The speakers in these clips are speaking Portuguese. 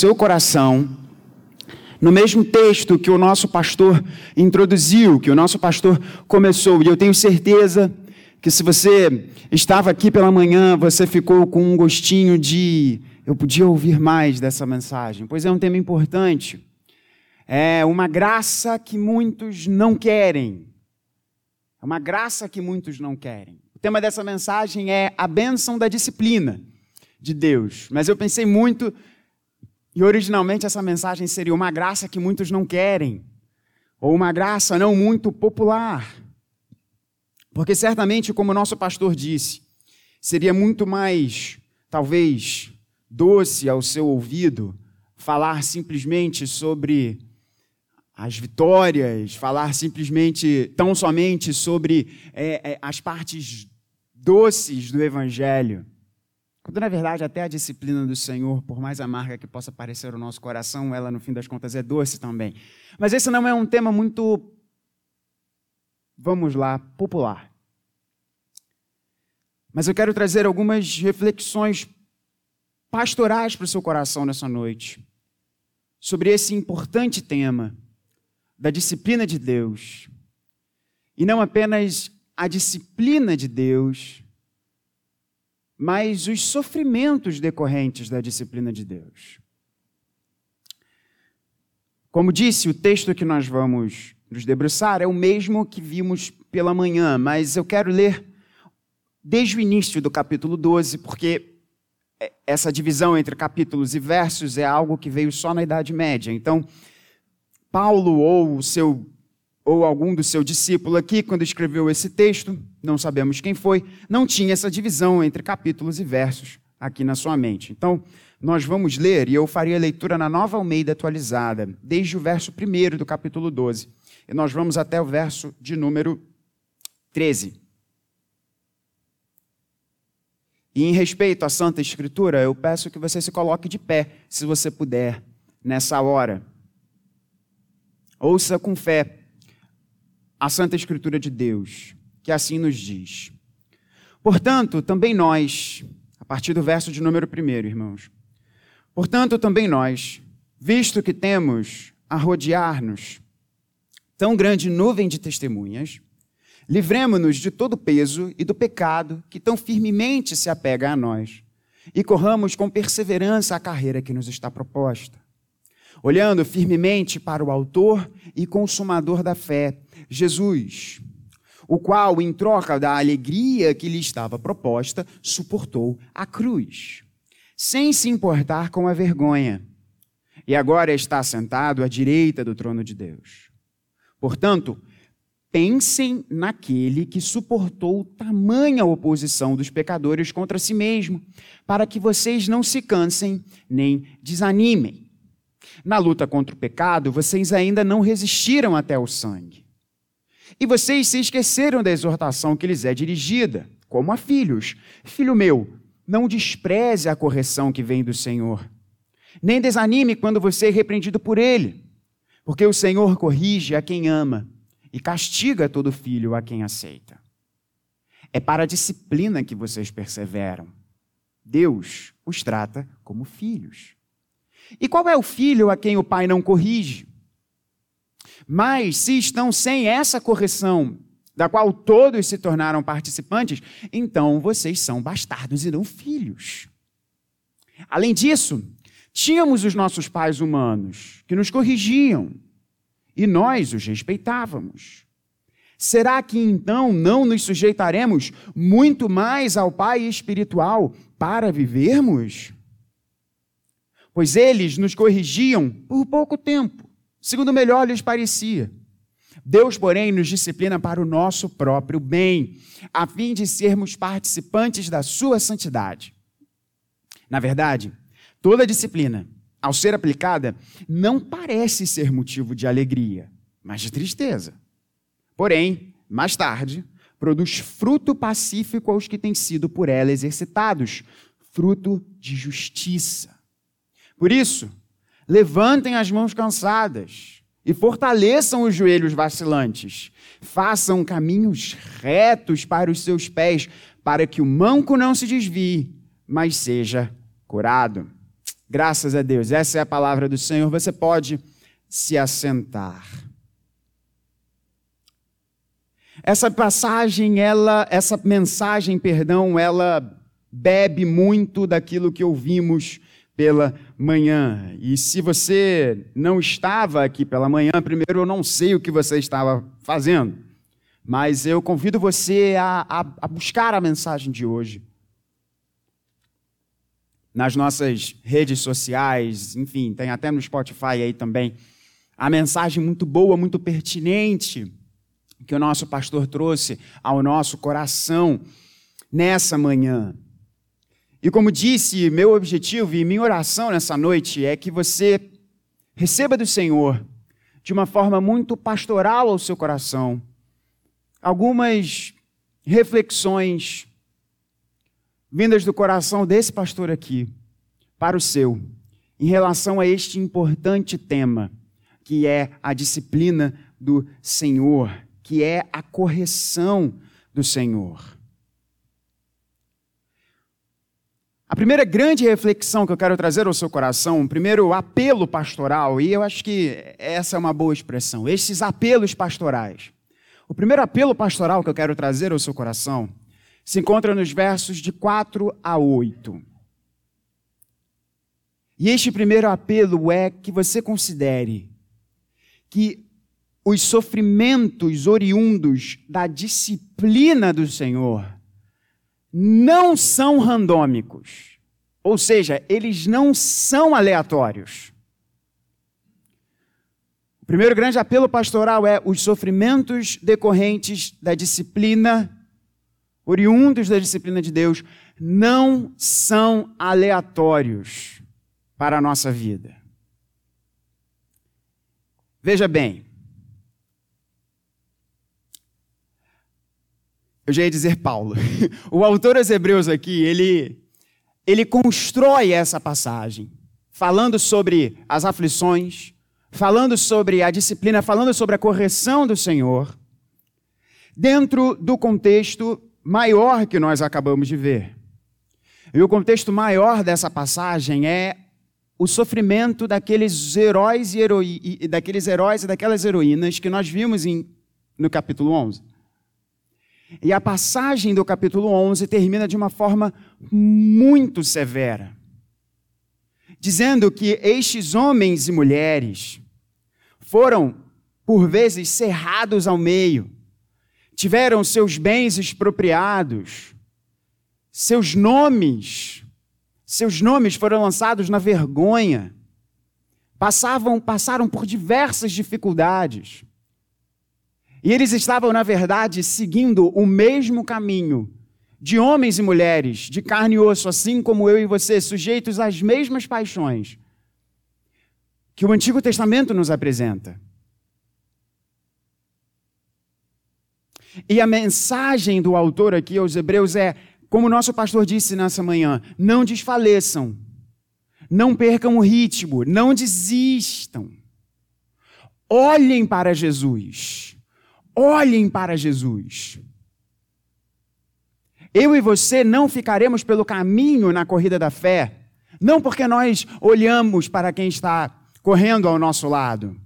seu coração no mesmo texto que o nosso pastor introduziu, que o nosso pastor começou. E eu tenho certeza que se você estava aqui pela manhã, você ficou com um gostinho de eu podia ouvir mais dessa mensagem, pois é um tema importante. É uma graça que muitos não querem. É uma graça que muitos não querem. O tema dessa mensagem é a bênção da disciplina de Deus. Mas eu pensei muito e originalmente essa mensagem seria uma graça que muitos não querem, ou uma graça não muito popular. Porque certamente, como o nosso pastor disse, seria muito mais, talvez, doce ao seu ouvido falar simplesmente sobre as vitórias, falar simplesmente, tão somente sobre é, é, as partes doces do Evangelho. Quando, na verdade, até a disciplina do Senhor, por mais amarga que possa parecer o nosso coração, ela, no fim das contas, é doce também. Mas esse não é um tema muito, vamos lá, popular. Mas eu quero trazer algumas reflexões pastorais para o seu coração nessa noite, sobre esse importante tema da disciplina de Deus. E não apenas a disciplina de Deus, mas os sofrimentos decorrentes da disciplina de Deus. Como disse, o texto que nós vamos nos debruçar é o mesmo que vimos pela manhã, mas eu quero ler desde o início do capítulo 12, porque essa divisão entre capítulos e versos é algo que veio só na Idade Média. Então, Paulo ou o seu ou algum do seu discípulo aqui, quando escreveu esse texto, não sabemos quem foi, não tinha essa divisão entre capítulos e versos aqui na sua mente. Então, nós vamos ler, e eu faria a leitura na nova Almeida atualizada, desde o verso 1 do capítulo 12. E nós vamos até o verso de número 13. E em respeito à Santa Escritura, eu peço que você se coloque de pé, se você puder, nessa hora. Ouça com fé a Santa Escritura de Deus, que assim nos diz. Portanto, também nós, a partir do verso de número 1, irmãos. Portanto, também nós, visto que temos a rodear-nos tão grande nuvem de testemunhas, livremo-nos de todo o peso e do pecado que tão firmemente se apega a nós, e corramos com perseverança a carreira que nos está proposta olhando firmemente para o Autor e Consumador da fé, Jesus, o qual, em troca da alegria que lhe estava proposta, suportou a cruz, sem se importar com a vergonha, e agora está sentado à direita do trono de Deus. Portanto, pensem naquele que suportou tamanha oposição dos pecadores contra si mesmo, para que vocês não se cansem nem desanimem. Na luta contra o pecado, vocês ainda não resistiram até o sangue. E vocês se esqueceram da exortação que lhes é dirigida, como a filhos. Filho meu, não despreze a correção que vem do Senhor. Nem desanime quando você é repreendido por ele, porque o Senhor corrige a quem ama e castiga todo filho a quem aceita. É para a disciplina que vocês perseveram. Deus os trata como filhos. E qual é o filho a quem o pai não corrige? Mas se estão sem essa correção, da qual todos se tornaram participantes, então vocês são bastardos e não filhos. Além disso, tínhamos os nossos pais humanos que nos corrigiam e nós os respeitávamos. Será que então não nos sujeitaremos muito mais ao Pai espiritual para vivermos? Pois eles nos corrigiam por pouco tempo, segundo melhor lhes parecia. Deus, porém, nos disciplina para o nosso próprio bem, a fim de sermos participantes da sua santidade. Na verdade, toda disciplina, ao ser aplicada, não parece ser motivo de alegria, mas de tristeza. Porém, mais tarde, produz fruto pacífico aos que têm sido por ela exercitados, fruto de justiça. Por isso, levantem as mãos cansadas e fortaleçam os joelhos vacilantes. Façam caminhos retos para os seus pés, para que o manco não se desvie, mas seja curado. Graças a Deus. Essa é a palavra do Senhor. Você pode se assentar. Essa passagem, ela, essa mensagem, perdão, ela bebe muito daquilo que ouvimos pela manhã. E se você não estava aqui pela manhã, primeiro eu não sei o que você estava fazendo, mas eu convido você a, a, a buscar a mensagem de hoje nas nossas redes sociais, enfim, tem até no Spotify aí também, a mensagem muito boa, muito pertinente que o nosso pastor trouxe ao nosso coração nessa manhã. E como disse, meu objetivo e minha oração nessa noite é que você receba do Senhor, de uma forma muito pastoral ao seu coração, algumas reflexões vindas do coração desse pastor aqui para o seu, em relação a este importante tema, que é a disciplina do Senhor, que é a correção do Senhor. A primeira grande reflexão que eu quero trazer ao seu coração, o primeiro apelo pastoral, e eu acho que essa é uma boa expressão, esses apelos pastorais. O primeiro apelo pastoral que eu quero trazer ao seu coração se encontra nos versos de 4 a 8. E este primeiro apelo é que você considere que os sofrimentos oriundos da disciplina do Senhor não são randômicos. Ou seja, eles não são aleatórios. O primeiro grande apelo pastoral é os sofrimentos decorrentes da disciplina oriundos da disciplina de Deus, não são aleatórios para a nossa vida. Veja bem, eu já ia dizer Paulo. O autor aos Hebreus aqui, ele, ele constrói essa passagem, falando sobre as aflições, falando sobre a disciplina, falando sobre a correção do Senhor, dentro do contexto maior que nós acabamos de ver. E o contexto maior dessa passagem é o sofrimento daqueles heróis e, daqueles heróis e daquelas heroínas que nós vimos em, no capítulo 11. E a passagem do capítulo 11 termina de uma forma muito severa, dizendo que estes homens e mulheres foram, por vezes, cerrados ao meio, tiveram seus bens expropriados, seus nomes, seus nomes foram lançados na vergonha, passavam, passaram por diversas dificuldades. E eles estavam, na verdade, seguindo o mesmo caminho de homens e mulheres, de carne e osso, assim como eu e você, sujeitos às mesmas paixões que o Antigo Testamento nos apresenta. E a mensagem do autor aqui aos Hebreus é, como o nosso pastor disse nessa manhã, não desfaleçam, não percam o ritmo, não desistam. Olhem para Jesus. Olhem para Jesus. Eu e você não ficaremos pelo caminho na corrida da fé, não porque nós olhamos para quem está correndo ao nosso lado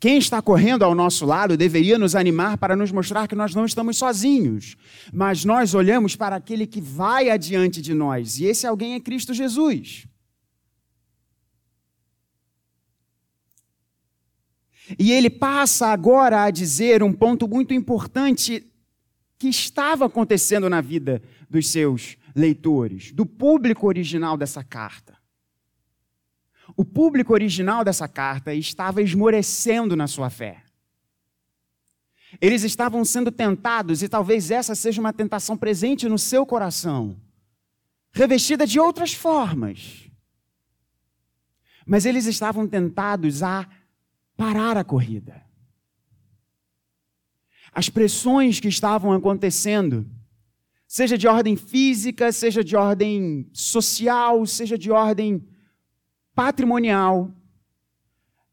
quem está correndo ao nosso lado deveria nos animar para nos mostrar que nós não estamos sozinhos, mas nós olhamos para aquele que vai adiante de nós, e esse alguém é Cristo Jesus. E ele passa agora a dizer um ponto muito importante que estava acontecendo na vida dos seus leitores, do público original dessa carta. O público original dessa carta estava esmorecendo na sua fé. Eles estavam sendo tentados, e talvez essa seja uma tentação presente no seu coração, revestida de outras formas. Mas eles estavam tentados a parar a corrida. As pressões que estavam acontecendo, seja de ordem física, seja de ordem social, seja de ordem patrimonial.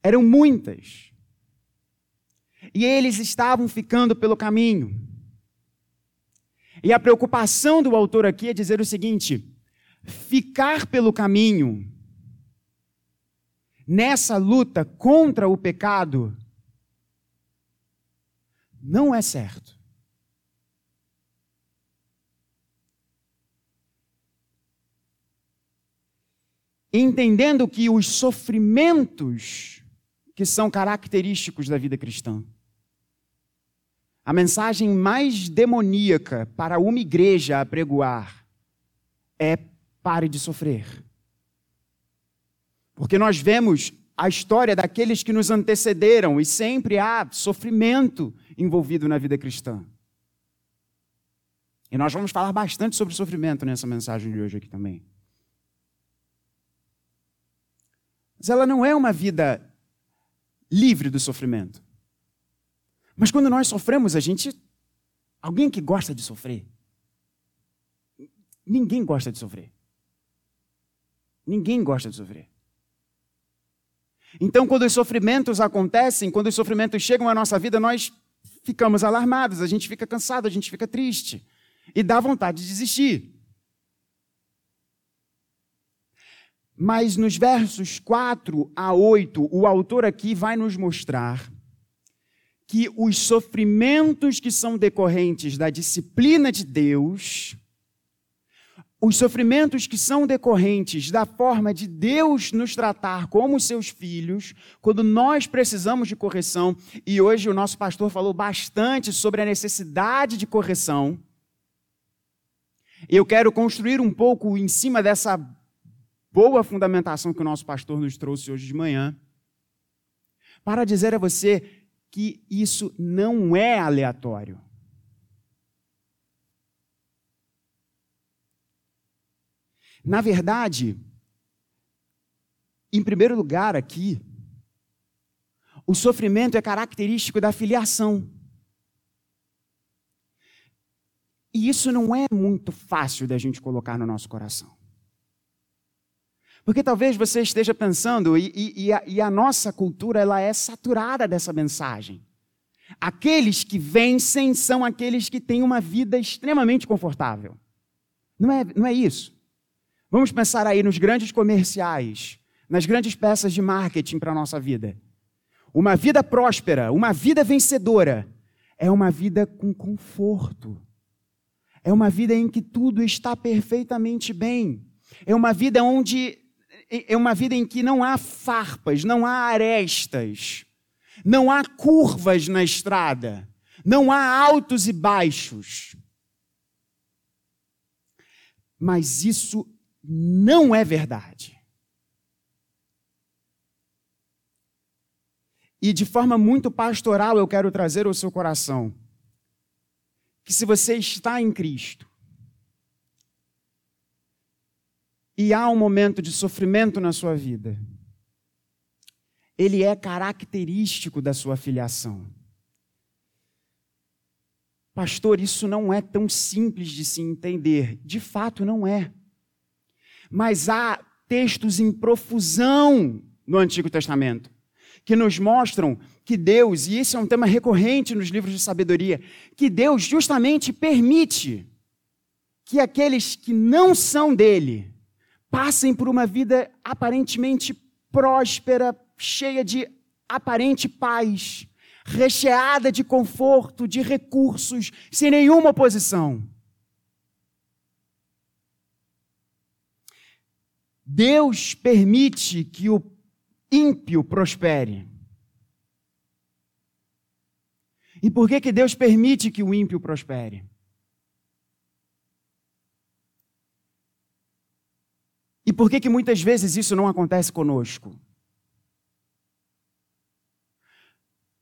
Eram muitas. E eles estavam ficando pelo caminho. E a preocupação do autor aqui é dizer o seguinte: ficar pelo caminho nessa luta contra o pecado não é certo. Entendendo que os sofrimentos que são característicos da vida cristã. A mensagem mais demoníaca para uma igreja apregoar é pare de sofrer. Porque nós vemos a história daqueles que nos antecederam e sempre há sofrimento envolvido na vida cristã. E nós vamos falar bastante sobre sofrimento nessa mensagem de hoje aqui também. Mas ela não é uma vida livre do sofrimento. Mas quando nós sofremos, a gente. Alguém que gosta de sofrer? Ninguém gosta de sofrer. Ninguém gosta de sofrer. Então, quando os sofrimentos acontecem, quando os sofrimentos chegam à nossa vida, nós ficamos alarmados, a gente fica cansado, a gente fica triste e dá vontade de desistir. Mas nos versos 4 a 8, o autor aqui vai nos mostrar que os sofrimentos que são decorrentes da disciplina de Deus os sofrimentos que são decorrentes da forma de Deus nos tratar como seus filhos, quando nós precisamos de correção, e hoje o nosso pastor falou bastante sobre a necessidade de correção. Eu quero construir um pouco em cima dessa boa fundamentação que o nosso pastor nos trouxe hoje de manhã, para dizer a você que isso não é aleatório. Na verdade, em primeiro lugar aqui, o sofrimento é característico da filiação. E isso não é muito fácil da gente colocar no nosso coração. Porque talvez você esteja pensando, e, e, e, a, e, a, nossa cultura ela é saturada dessa mensagem. Aqueles que vencem são aqueles que têm uma vida extremamente confortável. Não é, não é isso. Vamos pensar aí nos grandes comerciais, nas grandes peças de marketing para a nossa vida. Uma vida próspera, uma vida vencedora, é uma vida com conforto. É uma vida em que tudo está perfeitamente bem. É uma vida onde é uma vida em que não há farpas, não há arestas, não há curvas na estrada, não há altos e baixos. Mas isso não é verdade. E de forma muito pastoral eu quero trazer ao seu coração que se você está em Cristo e há um momento de sofrimento na sua vida, ele é característico da sua filiação. Pastor, isso não é tão simples de se entender. De fato, não é. Mas há textos em profusão no Antigo Testamento que nos mostram que Deus, e esse é um tema recorrente nos livros de sabedoria, que Deus justamente permite que aqueles que não são dele passem por uma vida aparentemente próspera, cheia de aparente paz, recheada de conforto, de recursos, sem nenhuma oposição. Deus permite que o ímpio prospere. E por que, que Deus permite que o ímpio prospere? E por que, que muitas vezes isso não acontece conosco?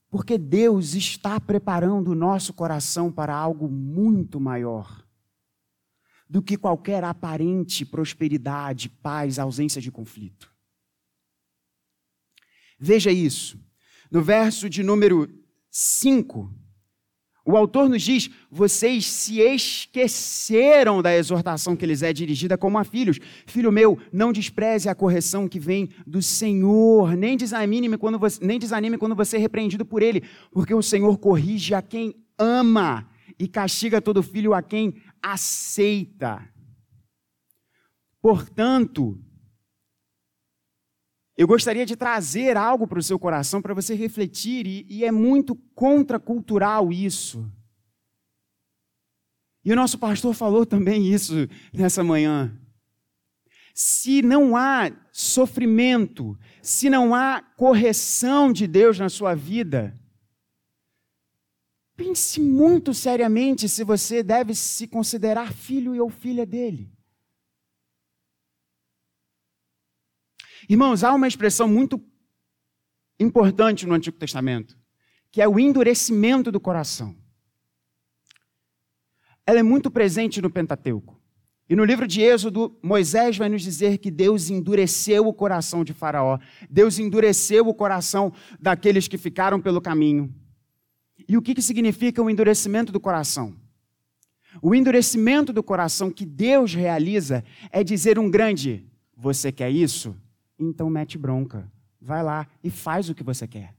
Porque Deus está preparando o nosso coração para algo muito maior do que qualquer aparente prosperidade, paz, ausência de conflito. Veja isso. No verso de número 5, o autor nos diz: Vocês se esqueceram da exortação que lhes é dirigida como a filhos. Filho meu, não despreze a correção que vem do Senhor, nem desanime quando você, nem desanime quando você é repreendido por ele, porque o Senhor corrige a quem ama e castiga todo filho a quem aceita. Portanto, eu gostaria de trazer algo para o seu coração para você refletir, e, e é muito contracultural isso. E o nosso pastor falou também isso nessa manhã. Se não há sofrimento, se não há correção de Deus na sua vida, pense muito seriamente se você deve se considerar filho ou filha dele. Irmãos, há uma expressão muito importante no Antigo Testamento, que é o endurecimento do coração. Ela é muito presente no Pentateuco. E no livro de Êxodo, Moisés vai nos dizer que Deus endureceu o coração de Faraó, Deus endureceu o coração daqueles que ficaram pelo caminho. E o que, que significa o endurecimento do coração? O endurecimento do coração que Deus realiza é dizer um grande: Você quer isso? então mete bronca. Vai lá e faz o que você quer.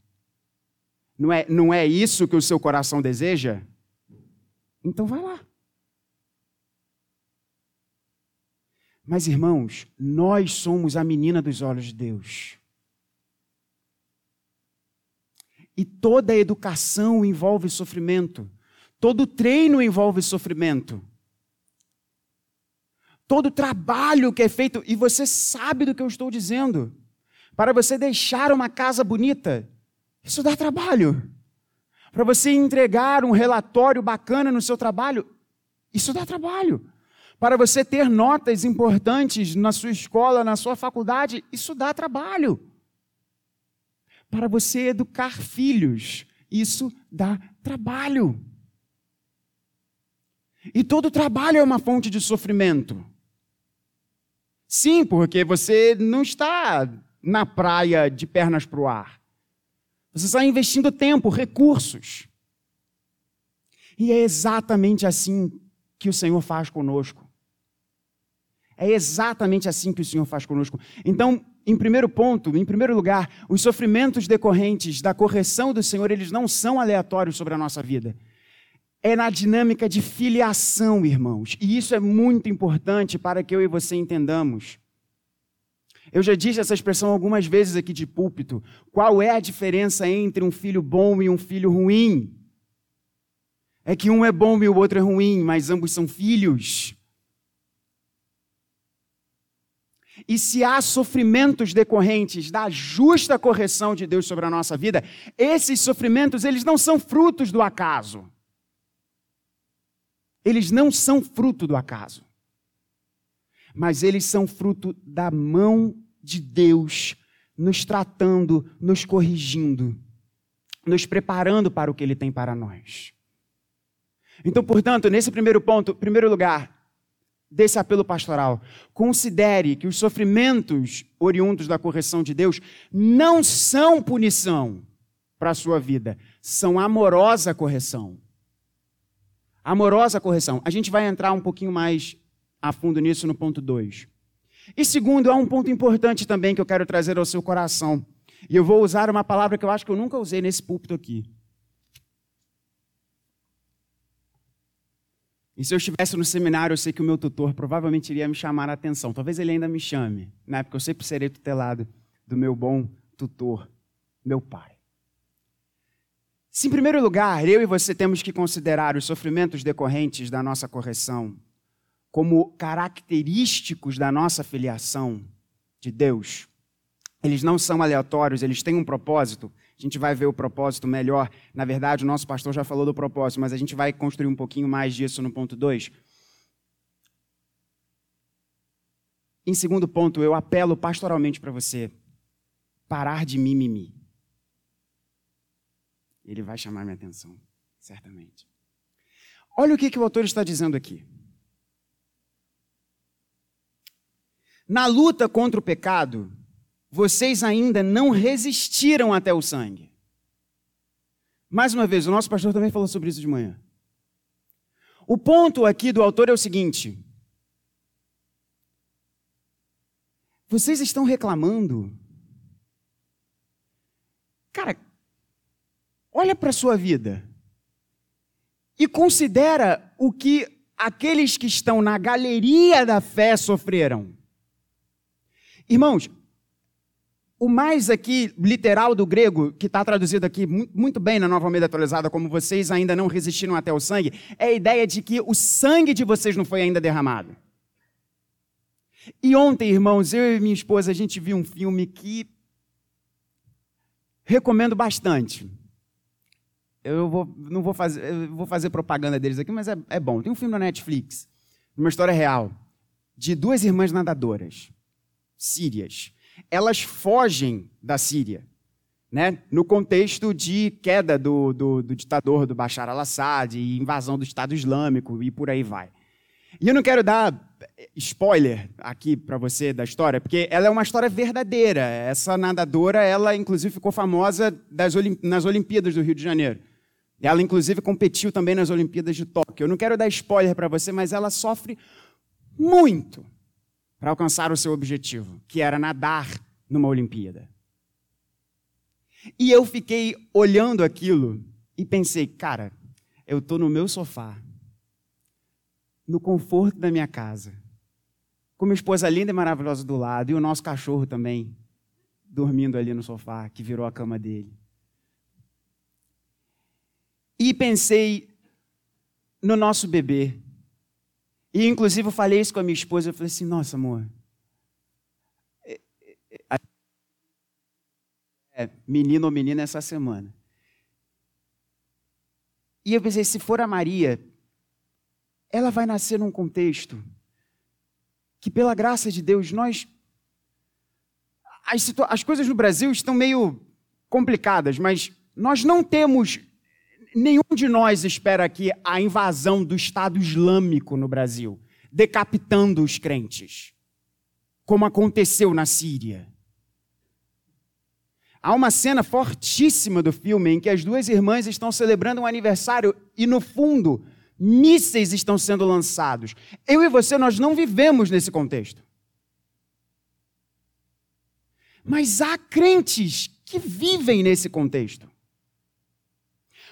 Não é, não é isso que o seu coração deseja? Então vai lá. Mas, irmãos, nós somos a menina dos olhos de Deus. E toda educação envolve sofrimento. Todo treino envolve sofrimento. Todo trabalho que é feito, e você sabe do que eu estou dizendo, para você deixar uma casa bonita, isso dá trabalho. Para você entregar um relatório bacana no seu trabalho, isso dá trabalho. Para você ter notas importantes na sua escola, na sua faculdade, isso dá trabalho. Para você educar filhos, isso dá trabalho. E todo trabalho é uma fonte de sofrimento. Sim, porque você não está na praia de pernas para o ar. Você está investindo tempo, recursos. E é exatamente assim que o Senhor faz conosco. É exatamente assim que o Senhor faz conosco. Então, em primeiro ponto, em primeiro lugar, os sofrimentos decorrentes da correção do Senhor, eles não são aleatórios sobre a nossa vida é na dinâmica de filiação, irmãos. E isso é muito importante para que eu e você entendamos. Eu já disse essa expressão algumas vezes aqui de púlpito. Qual é a diferença entre um filho bom e um filho ruim? É que um é bom e o outro é ruim, mas ambos são filhos. E se há sofrimentos decorrentes da justa correção de Deus sobre a nossa vida, esses sofrimentos eles não são frutos do acaso. Eles não são fruto do acaso, mas eles são fruto da mão de Deus nos tratando, nos corrigindo, nos preparando para o que Ele tem para nós. Então, portanto, nesse primeiro ponto, primeiro lugar, desse apelo pastoral, considere que os sofrimentos oriundos da correção de Deus não são punição para a sua vida, são amorosa correção. Amorosa correção. A gente vai entrar um pouquinho mais a fundo nisso no ponto 2. E segundo, há um ponto importante também que eu quero trazer ao seu coração. E eu vou usar uma palavra que eu acho que eu nunca usei nesse púlpito aqui. E se eu estivesse no seminário, eu sei que o meu tutor provavelmente iria me chamar a atenção. Talvez ele ainda me chame, né? Porque eu sempre serei tutelado do meu bom tutor, meu pai. Se, em primeiro lugar, eu e você temos que considerar os sofrimentos decorrentes da nossa correção como característicos da nossa filiação de Deus, eles não são aleatórios, eles têm um propósito. A gente vai ver o propósito melhor. Na verdade, o nosso pastor já falou do propósito, mas a gente vai construir um pouquinho mais disso no ponto 2. Em segundo ponto, eu apelo pastoralmente para você parar de mimimi. Ele vai chamar minha atenção, certamente. Olha o que, que o autor está dizendo aqui. Na luta contra o pecado, vocês ainda não resistiram até o sangue. Mais uma vez, o nosso pastor também falou sobre isso de manhã. O ponto aqui do autor é o seguinte: vocês estão reclamando. Cara, Olha para a sua vida e considera o que aqueles que estão na galeria da fé sofreram. Irmãos, o mais aqui literal do grego, que está traduzido aqui muito bem na Nova Almeida Atualizada, como vocês ainda não resistiram até o sangue, é a ideia de que o sangue de vocês não foi ainda derramado. E ontem, irmãos, eu e minha esposa, a gente viu um filme que recomendo bastante. Eu vou, não vou fazer, vou fazer propaganda deles aqui, mas é, é bom. Tem um filme na Netflix, uma história real, de duas irmãs nadadoras, sírias elas fogem da Síria, né? no contexto de queda do, do, do ditador do Bashar al-Assad e invasão do Estado Islâmico e por aí vai. E eu não quero dar spoiler aqui para você da história, porque ela é uma história verdadeira. Essa nadadora, ela inclusive ficou famosa Olim nas Olimpíadas do Rio de Janeiro. Ela inclusive competiu também nas Olimpíadas de Tóquio. Eu não quero dar spoiler para você, mas ela sofre muito para alcançar o seu objetivo, que era nadar numa Olimpíada. E eu fiquei olhando aquilo e pensei, cara, eu estou no meu sofá, no conforto da minha casa, com minha esposa linda e maravilhosa do lado, e o nosso cachorro também, dormindo ali no sofá, que virou a cama dele. E pensei no nosso bebê, e, inclusive, eu falei isso com a minha esposa. Eu falei assim: Nossa, amor. É, é, é, menino ou menina essa semana. E eu pensei: se for a Maria, ela vai nascer num contexto que, pela graça de Deus, nós. As, as coisas no Brasil estão meio complicadas, mas nós não temos nenhum de nós espera aqui a invasão do Estado Islâmico no Brasil, decapitando os crentes, como aconteceu na Síria. Há uma cena fortíssima do filme em que as duas irmãs estão celebrando um aniversário e, no fundo, mísseis estão sendo lançados. Eu e você, nós não vivemos nesse contexto. Mas há crentes que vivem nesse contexto.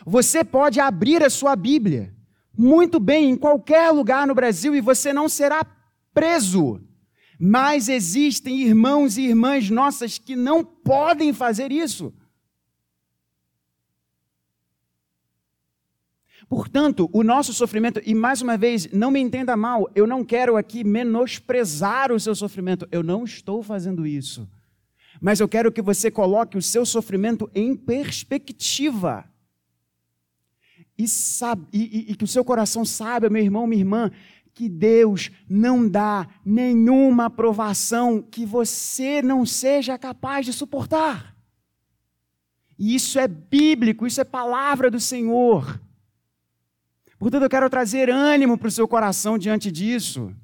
Você pode abrir a sua Bíblia muito bem em qualquer lugar no Brasil e você não será preso. Mas existem irmãos e irmãs nossas que não podem fazer isso. Portanto, o nosso sofrimento, e mais uma vez, não me entenda mal, eu não quero aqui menosprezar o seu sofrimento, eu não estou fazendo isso. Mas eu quero que você coloque o seu sofrimento em perspectiva e, sabe, e, e que o seu coração saiba, meu irmão, minha irmã, que Deus não dá nenhuma aprovação que você não seja capaz de suportar. E isso é bíblico, isso é palavra do Senhor. Portanto, eu quero trazer ânimo para o seu coração diante disso.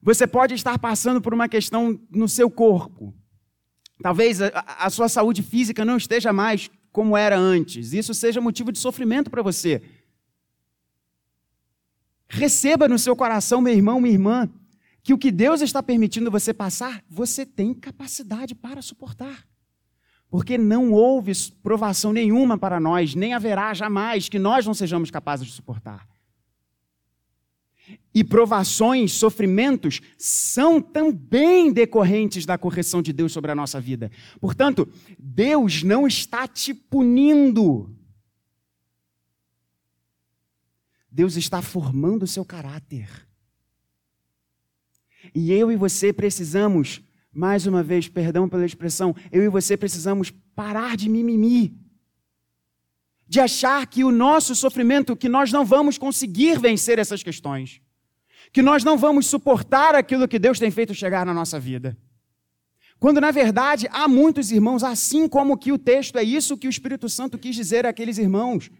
Você pode estar passando por uma questão no seu corpo. Talvez a, a sua saúde física não esteja mais como era antes. Isso seja motivo de sofrimento para você. Receba no seu coração, meu irmão, minha irmã, que o que Deus está permitindo você passar, você tem capacidade para suportar. Porque não houve provação nenhuma para nós, nem haverá jamais que nós não sejamos capazes de suportar. E provações, sofrimentos são também decorrentes da correção de Deus sobre a nossa vida. Portanto, Deus não está te punindo. Deus está formando o seu caráter. E eu e você precisamos, mais uma vez, perdão pela expressão, eu e você precisamos parar de mimimi. De achar que o nosso sofrimento, que nós não vamos conseguir vencer essas questões que nós não vamos suportar aquilo que Deus tem feito chegar na nossa vida. Quando, na verdade, há muitos irmãos, assim como que o texto é isso que o Espírito Santo quis dizer àqueles irmãos.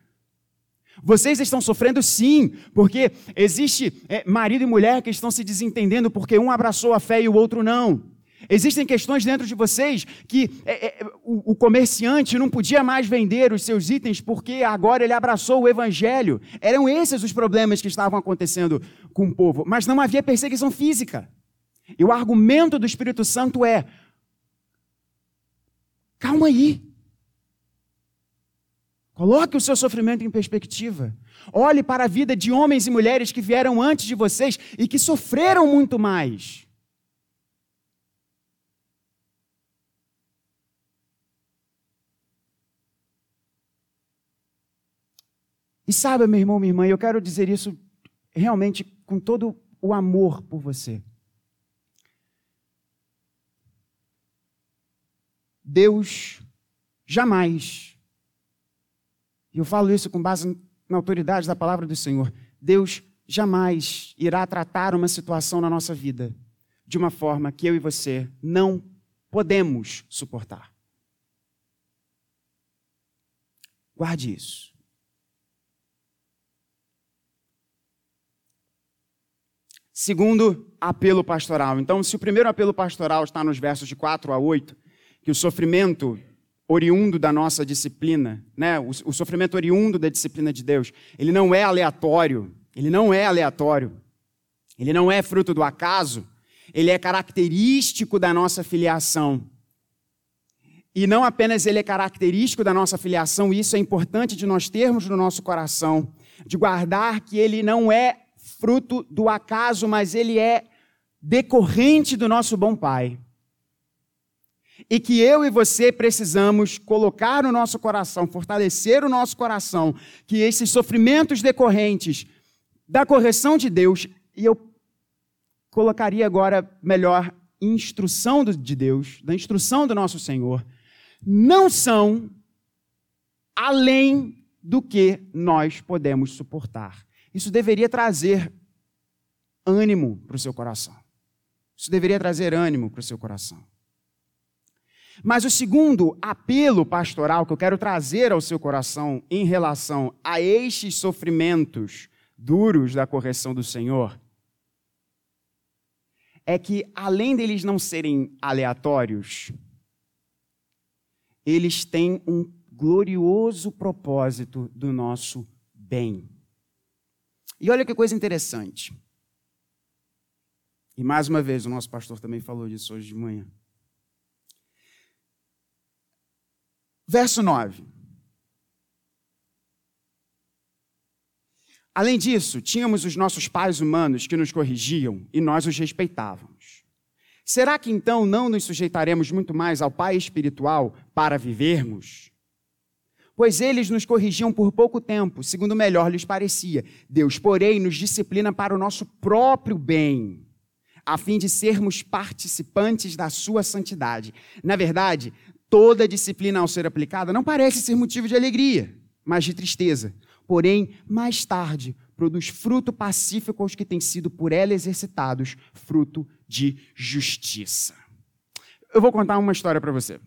Vocês estão sofrendo sim, porque existe é, marido e mulher que estão se desentendendo porque um abraçou a fé e o outro não. Existem questões dentro de vocês que é, é, o, o, comerciante não podia mais vender os seus itens porque agora ele abraçou o evangelho. Eram esses os problemas que estavam acontecendo com o povo, mas não havia perseguição física. E o argumento do Espírito Santo é: calma aí. Coloque o seu sofrimento em perspectiva. Olhe para a vida de homens e mulheres que vieram antes de vocês e que sofreram muito mais. E sabe, meu irmão, minha irmã, eu quero dizer isso realmente com todo o amor por você. Deus jamais, e eu falo isso com base na autoridade da palavra do Senhor, Deus jamais irá tratar uma situação na nossa vida de uma forma que eu e você não podemos suportar. Guarde isso. Segundo apelo pastoral. Então, se o primeiro apelo pastoral está nos versos de 4 a 8, que o sofrimento oriundo da nossa disciplina, né? o, o sofrimento oriundo da disciplina de Deus, ele não é aleatório, ele não é aleatório, ele não é fruto do acaso, ele é característico da nossa filiação. E não apenas ele é característico da nossa filiação, isso é importante de nós termos no nosso coração, de guardar que ele não é fruto do acaso, mas ele é decorrente do nosso bom Pai. E que eu e você precisamos colocar no nosso coração, fortalecer o nosso coração, que esses sofrimentos decorrentes da correção de Deus, e eu colocaria agora melhor instrução de Deus, da instrução do nosso Senhor, não são além do que nós podemos suportar. Isso deveria trazer ânimo para o seu coração. Isso deveria trazer ânimo para o seu coração. Mas o segundo apelo pastoral que eu quero trazer ao seu coração em relação a estes sofrimentos duros da correção do Senhor é que, além deles não serem aleatórios, eles têm um glorioso propósito do nosso bem. E olha que coisa interessante. E mais uma vez, o nosso pastor também falou disso hoje de manhã. Verso 9. Além disso, tínhamos os nossos pais humanos que nos corrigiam e nós os respeitávamos. Será que então não nos sujeitaremos muito mais ao Pai espiritual para vivermos? Pois eles nos corrigiam por pouco tempo, segundo melhor lhes parecia. Deus, porém, nos disciplina para o nosso próprio bem, a fim de sermos participantes da sua santidade. Na verdade, toda disciplina ao ser aplicada não parece ser motivo de alegria, mas de tristeza. Porém, mais tarde, produz fruto pacífico aos que têm sido por ela exercitados, fruto de justiça. Eu vou contar uma história para você.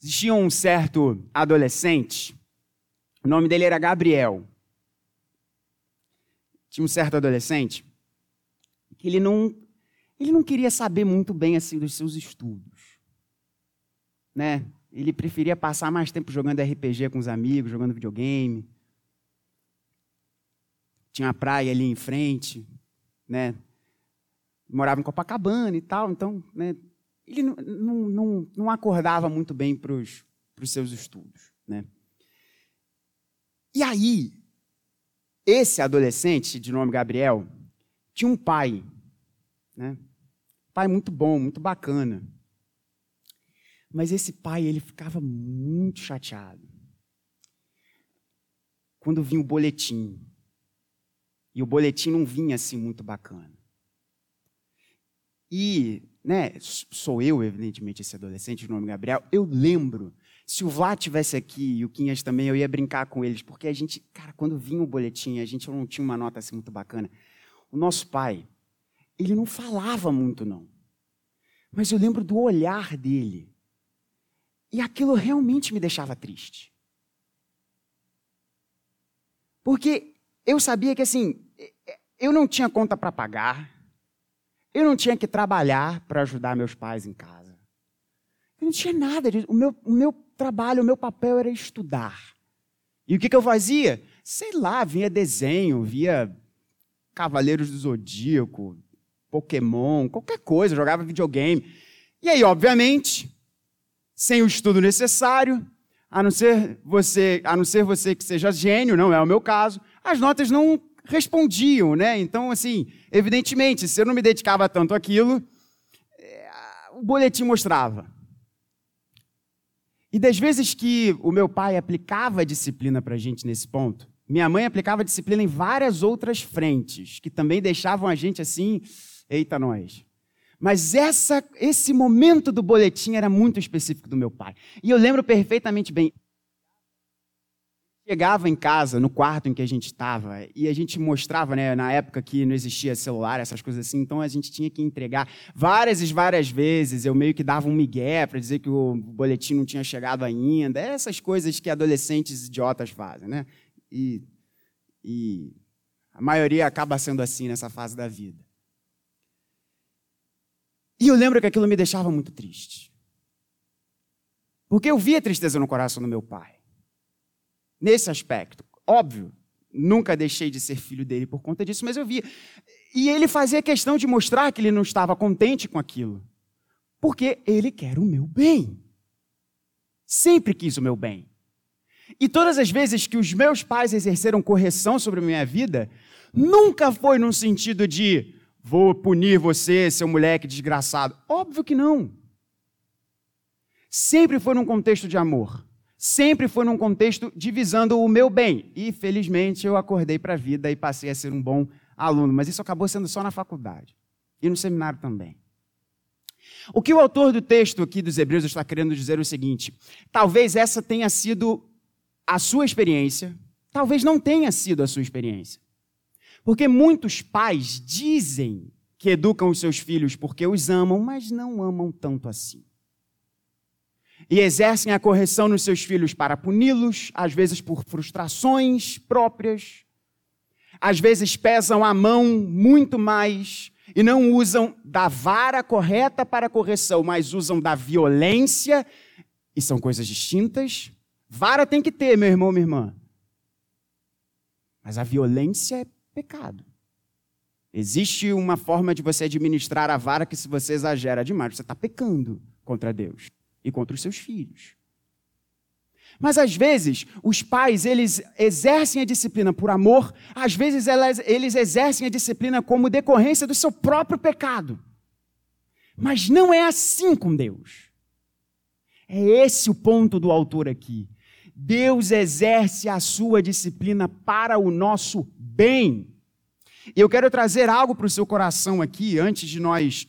Existia um certo adolescente, o nome dele era Gabriel. Tinha um certo adolescente que ele não, ele não queria saber muito bem assim dos seus estudos, né? Ele preferia passar mais tempo jogando RPG com os amigos, jogando videogame. Tinha a praia ali em frente, né? Morava em Copacabana e tal, então, né? Ele não, não, não, acordava muito bem para os seus estudos, né? E aí, esse adolescente, de nome Gabriel, tinha um pai, né? Pai muito bom, muito bacana. Mas esse pai, ele ficava muito chateado. Quando vinha o boletim. E o boletim não vinha assim muito bacana. E, né, sou eu, evidentemente, esse adolescente, de nome Gabriel, eu lembro, se o Vlá tivesse aqui e o Quinhas também, eu ia brincar com eles, porque a gente, cara, quando vinha o boletim, a gente não tinha uma nota assim muito bacana. O nosso pai, ele não falava muito, não. Mas eu lembro do olhar dele. E aquilo realmente me deixava triste. Porque eu sabia que assim, eu não tinha conta para pagar, eu não tinha que trabalhar para ajudar meus pais em casa. Eu não tinha nada. O meu, o meu trabalho, o meu papel era estudar. E o que, que eu fazia? Sei lá, via desenho, via Cavaleiros do Zodíaco, Pokémon, qualquer coisa, jogava videogame. E aí, obviamente, sem o estudo necessário, a não ser você, a não ser você que seja gênio, não é o meu caso, as notas não respondiam, né? Então, assim, evidentemente, se eu não me dedicava tanto àquilo, é, o boletim mostrava. E das vezes que o meu pai aplicava disciplina para a gente nesse ponto, minha mãe aplicava disciplina em várias outras frentes, que também deixavam a gente assim, eita nós. Mas essa, esse momento do boletim era muito específico do meu pai. E eu lembro perfeitamente bem. Chegava em casa, no quarto em que a gente estava, e a gente mostrava, né, na época que não existia celular, essas coisas assim, então a gente tinha que entregar várias e várias vezes. Eu meio que dava um migué para dizer que o boletim não tinha chegado ainda. Essas coisas que adolescentes idiotas fazem, né? E, e a maioria acaba sendo assim nessa fase da vida. E eu lembro que aquilo me deixava muito triste. Porque eu via tristeza no coração do meu pai. Nesse aspecto. Óbvio, nunca deixei de ser filho dele por conta disso, mas eu via. E ele fazia questão de mostrar que ele não estava contente com aquilo. Porque ele quer o meu bem. Sempre quis o meu bem. E todas as vezes que os meus pais exerceram correção sobre a minha vida, nunca foi num sentido de Vou punir você, seu moleque desgraçado. Óbvio que não. Sempre foi num contexto de amor. Sempre foi num contexto de visando o meu bem. E felizmente eu acordei para a vida e passei a ser um bom aluno. Mas isso acabou sendo só na faculdade e no seminário também. O que o autor do texto aqui dos Hebreus está querendo dizer é o seguinte: talvez essa tenha sido a sua experiência, talvez não tenha sido a sua experiência. Porque muitos pais dizem que educam os seus filhos porque os amam, mas não amam tanto assim. E exercem a correção nos seus filhos para puni-los, às vezes por frustrações próprias, às vezes pesam a mão muito mais e não usam da vara correta para correção, mas usam da violência, e são coisas distintas. Vara tem que ter, meu irmão, minha irmã. Mas a violência é pecado. Existe uma forma de você administrar a vara que, se você exagera demais, você está pecando contra Deus e contra os seus filhos. Mas às vezes os pais eles exercem a disciplina por amor, às vezes elas, eles exercem a disciplina como decorrência do seu próprio pecado. Mas não é assim com Deus. É esse o ponto do autor aqui. Deus exerce a sua disciplina para o nosso bem. E eu quero trazer algo para o seu coração aqui, antes de nós,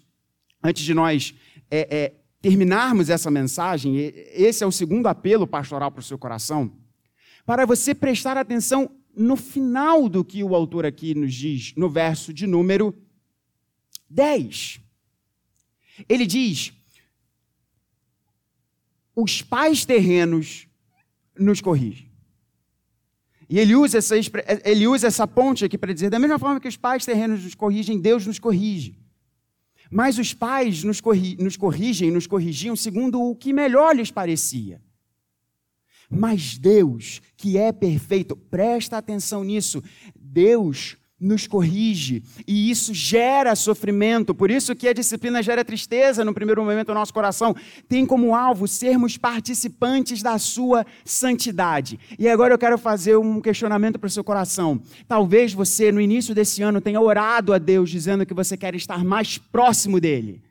antes de nós é, é, terminarmos essa mensagem. Esse é o segundo apelo pastoral para o seu coração, para você prestar atenção no final do que o autor aqui nos diz, no verso de número 10. Ele diz: os pais terrenos nos corrigem. E ele usa essa, ele usa essa ponte aqui para dizer: da mesma forma que os pais terrenos nos corrigem, Deus nos corrige. Mas os pais nos, corri nos corrigem, nos corrigiam segundo o que melhor lhes parecia. Mas Deus, que é perfeito, presta atenção nisso, Deus nos corrige e isso gera sofrimento. Por isso que a disciplina gera tristeza no primeiro momento no nosso coração. Tem como alvo sermos participantes da sua santidade. E agora eu quero fazer um questionamento para o seu coração. Talvez você no início desse ano tenha orado a Deus dizendo que você quer estar mais próximo dele.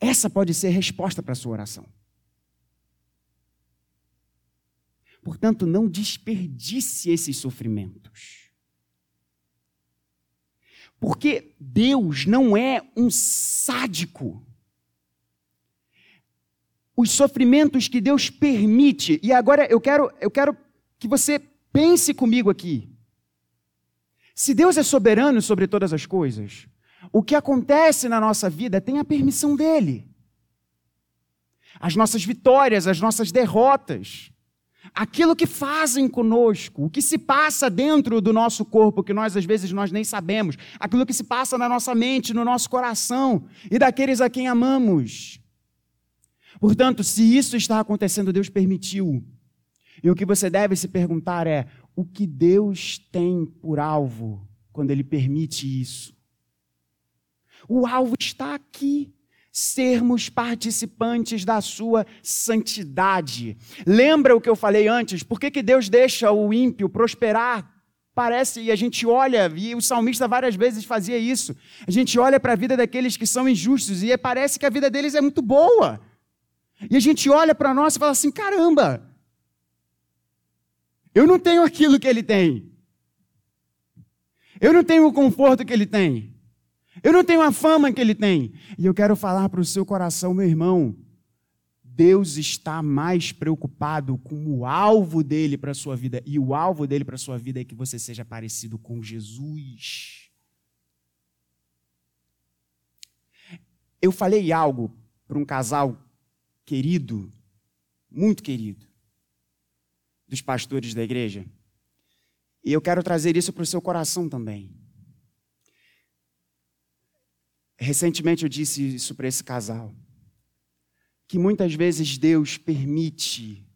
Essa pode ser a resposta para a sua oração. Portanto, não desperdice esses sofrimentos. Porque Deus não é um sádico. Os sofrimentos que Deus permite, e agora eu quero, eu quero que você pense comigo aqui. Se Deus é soberano sobre todas as coisas, o que acontece na nossa vida tem a permissão dele. As nossas vitórias, as nossas derrotas, aquilo que fazem conosco, o que se passa dentro do nosso corpo, que nós às vezes nós nem sabemos, aquilo que se passa na nossa mente, no nosso coração e daqueles a quem amamos. Portanto, se isso está acontecendo, Deus permitiu. E o que você deve se perguntar é: o que Deus tem por alvo quando Ele permite isso? O alvo está aqui sermos participantes da sua santidade. Lembra o que eu falei antes? Por que, que Deus deixa o ímpio prosperar? Parece, e a gente olha, e o salmista várias vezes fazia isso. A gente olha para a vida daqueles que são injustos e parece que a vida deles é muito boa. E a gente olha para nós e fala assim: caramba, eu não tenho aquilo que ele tem. Eu não tenho o conforto que ele tem. Eu não tenho a fama que ele tem. E eu quero falar para o seu coração, meu irmão. Deus está mais preocupado com o alvo dele para a sua vida. E o alvo dele para a sua vida é que você seja parecido com Jesus. Eu falei algo para um casal querido, muito querido, dos pastores da igreja. E eu quero trazer isso para o seu coração também. Recentemente eu disse isso para esse casal. Que muitas vezes Deus permite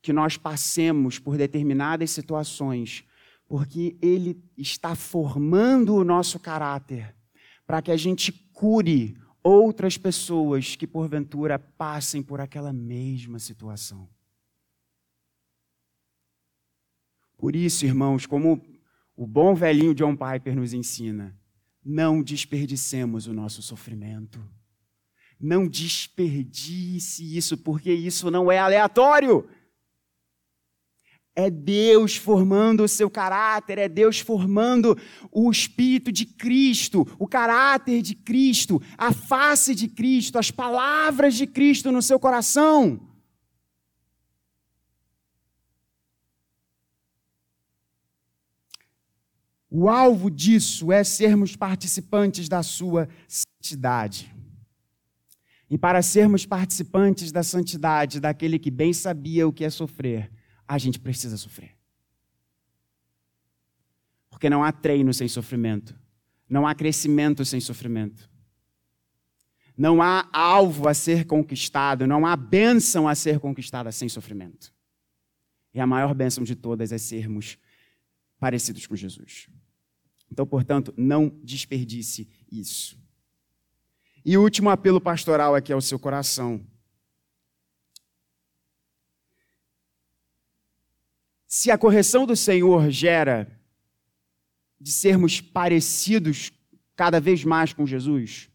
que nós passemos por determinadas situações, porque Ele está formando o nosso caráter, para que a gente cure outras pessoas que porventura passem por aquela mesma situação. Por isso, irmãos, como o bom velhinho John Piper nos ensina, não desperdicemos o nosso sofrimento. Não desperdice isso, porque isso não é aleatório. É Deus formando o seu caráter, é Deus formando o espírito de Cristo, o caráter de Cristo, a face de Cristo, as palavras de Cristo no seu coração. O alvo disso é sermos participantes da sua santidade. E para sermos participantes da santidade daquele que bem sabia o que é sofrer, a gente precisa sofrer. Porque não há treino sem sofrimento. Não há crescimento sem sofrimento. Não há alvo a ser conquistado, não há bênção a ser conquistada sem sofrimento. E a maior bênção de todas é sermos parecidos com Jesus. Então, portanto, não desperdice isso. E o último apelo pastoral aqui ao seu coração. Se a correção do Senhor gera de sermos parecidos cada vez mais com Jesus,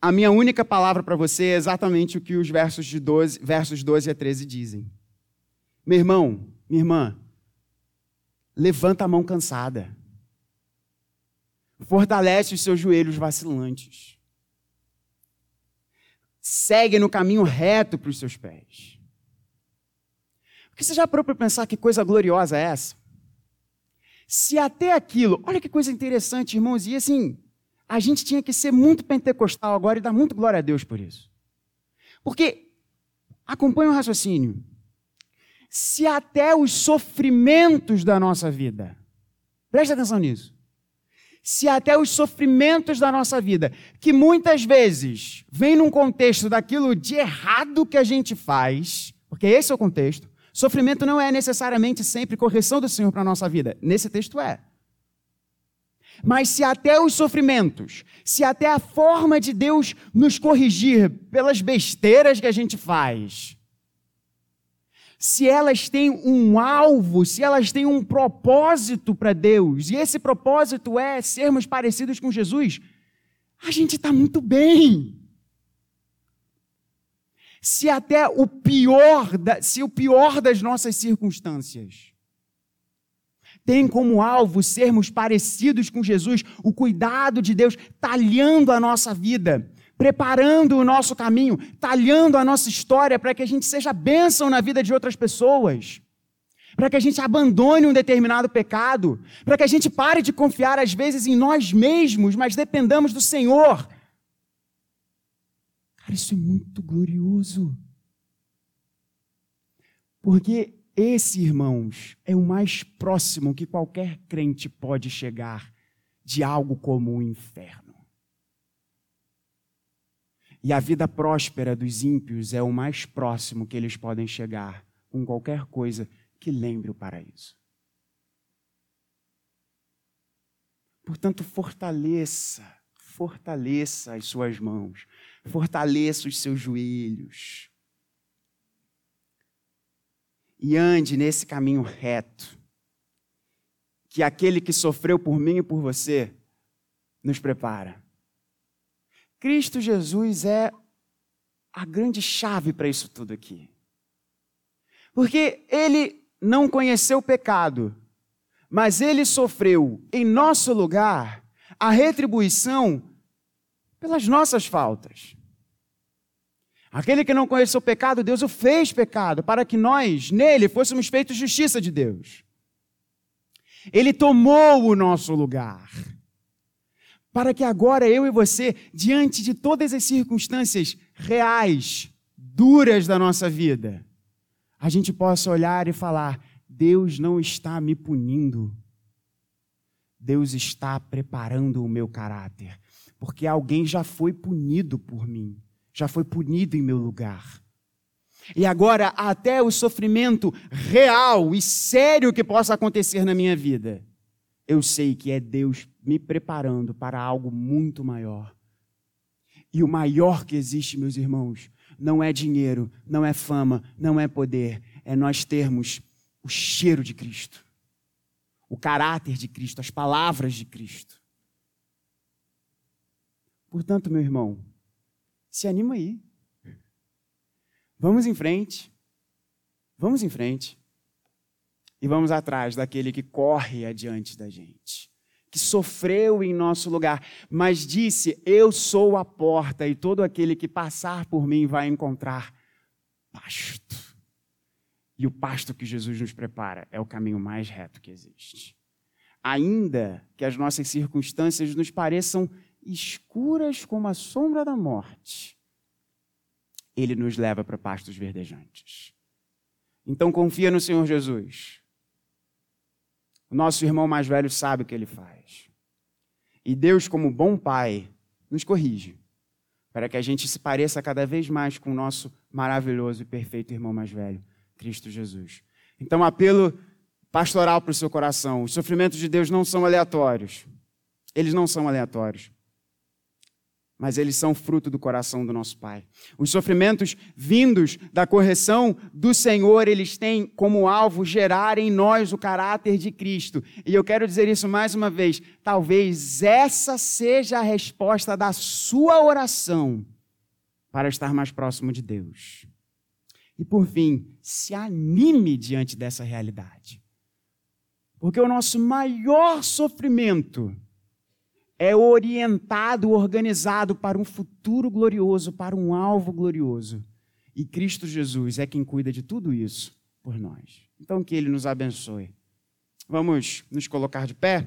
a minha única palavra para você é exatamente o que os versos, de 12, versos 12 a 13 dizem. Meu irmão, minha irmã, levanta a mão cansada. Fortalece os seus joelhos vacilantes. Segue no caminho reto para os seus pés. Porque você já parou para pensar que coisa gloriosa é essa? Se até aquilo, olha que coisa interessante, irmãos, e assim, a gente tinha que ser muito pentecostal agora e dar muito glória a Deus por isso. Porque, acompanha o raciocínio, se até os sofrimentos da nossa vida, preste atenção nisso, se até os sofrimentos da nossa vida, que muitas vezes vem num contexto daquilo de errado que a gente faz, porque esse é o contexto, sofrimento não é necessariamente sempre correção do Senhor para a nossa vida. Nesse texto é. Mas se até os sofrimentos, se até a forma de Deus nos corrigir pelas besteiras que a gente faz, se elas têm um alvo, se elas têm um propósito para Deus, e esse propósito é sermos parecidos com Jesus, a gente está muito bem. Se até o pior, se o pior das nossas circunstâncias tem como alvo sermos parecidos com Jesus, o cuidado de Deus talhando a nossa vida, preparando o nosso caminho, talhando a nossa história para que a gente seja bênção na vida de outras pessoas, para que a gente abandone um determinado pecado, para que a gente pare de confiar às vezes em nós mesmos, mas dependamos do Senhor. Cara, isso é muito glorioso. Porque esse, irmãos, é o mais próximo que qualquer crente pode chegar de algo como o inferno. E a vida próspera dos ímpios é o mais próximo que eles podem chegar com qualquer coisa que lembre o paraíso. Portanto, fortaleça, fortaleça as suas mãos, fortaleça os seus joelhos. E ande nesse caminho reto, que aquele que sofreu por mim e por você nos prepara. Cristo Jesus é a grande chave para isso tudo aqui. Porque ele não conheceu pecado, mas ele sofreu em nosso lugar a retribuição pelas nossas faltas. Aquele que não conheceu pecado, Deus o fez pecado, para que nós, nele, fôssemos feitos justiça de Deus. Ele tomou o nosso lugar, para que agora eu e você, diante de todas as circunstâncias reais, duras da nossa vida, a gente possa olhar e falar: Deus não está me punindo. Deus está preparando o meu caráter, porque alguém já foi punido por mim, já foi punido em meu lugar. E agora, até o sofrimento real e sério que possa acontecer na minha vida, eu sei que é Deus me preparando para algo muito maior. E o maior que existe, meus irmãos, não é dinheiro, não é fama, não é poder, é nós termos o cheiro de Cristo, o caráter de Cristo, as palavras de Cristo. Portanto, meu irmão, se anima aí. Vamos em frente. Vamos em frente. E vamos atrás daquele que corre adiante da gente que sofreu em nosso lugar, mas disse: Eu sou a porta, e todo aquele que passar por mim vai encontrar pasto. E o pasto que Jesus nos prepara é o caminho mais reto que existe. Ainda que as nossas circunstâncias nos pareçam escuras como a sombra da morte, ele nos leva para pastos verdejantes. Então confia no Senhor Jesus. O nosso irmão mais velho sabe o que ele faz. E Deus, como bom pai, nos corrige, para que a gente se pareça cada vez mais com o nosso maravilhoso e perfeito irmão mais velho, Cristo Jesus. Então, apelo pastoral para o seu coração: os sofrimentos de Deus não são aleatórios. Eles não são aleatórios mas eles são fruto do coração do nosso Pai. Os sofrimentos vindos da correção do Senhor, eles têm como alvo gerar em nós o caráter de Cristo. E eu quero dizer isso mais uma vez. Talvez essa seja a resposta da sua oração para estar mais próximo de Deus. E por fim, se anime diante dessa realidade. Porque o nosso maior sofrimento é orientado, organizado para um futuro glorioso, para um alvo glorioso. E Cristo Jesus é quem cuida de tudo isso por nós. Então, que Ele nos abençoe. Vamos nos colocar de pé?